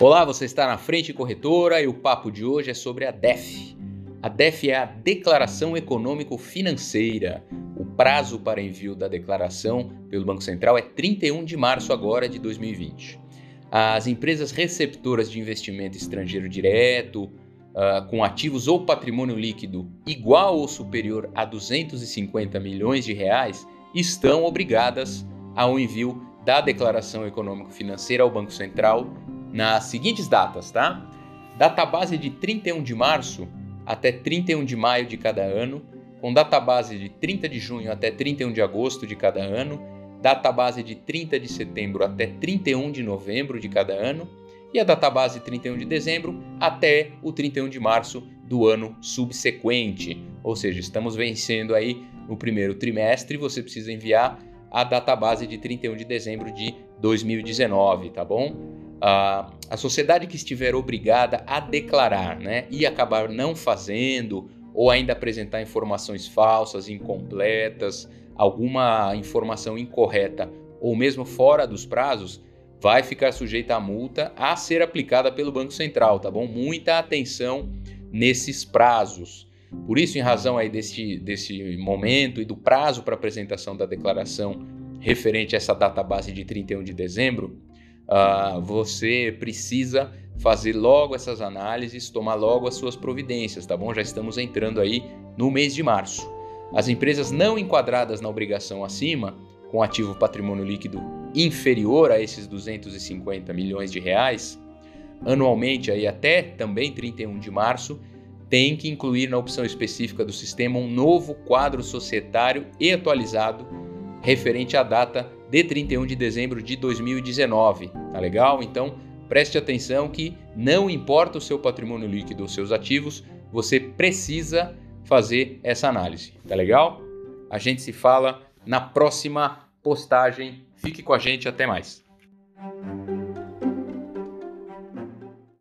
Olá, você está na Frente Corretora e o papo de hoje é sobre a DEF. A DEF é a Declaração Econômico Financeira. O prazo para envio da declaração pelo Banco Central é 31 de março agora de 2020. As empresas receptoras de investimento estrangeiro direto, uh, com ativos ou patrimônio líquido igual ou superior a 250 milhões de reais, estão obrigadas ao envio da declaração econômico-financeira ao Banco Central nas seguintes datas, tá? Database de 31 de março até 31 de maio de cada ano, com database de 30 de junho até 31 de agosto de cada ano, database de 30 de setembro até 31 de novembro de cada ano e a database 31 de dezembro até o 31 de março do ano subsequente. Ou seja, estamos vencendo aí no primeiro trimestre, você precisa enviar a database de 31 de dezembro de 2019, tá bom? Uh, a sociedade que estiver obrigada a declarar né, e acabar não fazendo ou ainda apresentar informações falsas, incompletas, alguma informação incorreta ou mesmo fora dos prazos, vai ficar sujeita a multa a ser aplicada pelo Banco Central, tá bom? Muita atenção nesses prazos. Por isso, em razão aí desse, desse momento e do prazo para apresentação da declaração referente a essa data base de 31 de dezembro, uh, você precisa fazer logo essas análises, tomar logo as suas providências, tá bom? Já estamos entrando aí no mês de março. As empresas não enquadradas na obrigação acima, com ativo patrimônio líquido inferior a esses 250 milhões de reais, anualmente aí até também 31 de março, tem que incluir na opção específica do sistema um novo quadro societário e atualizado referente à data de 31 de dezembro de 2019. Tá legal? Então, preste atenção que não importa o seu patrimônio líquido ou seus ativos, você precisa fazer essa análise. Tá legal? A gente se fala na próxima postagem. Fique com a gente, até mais.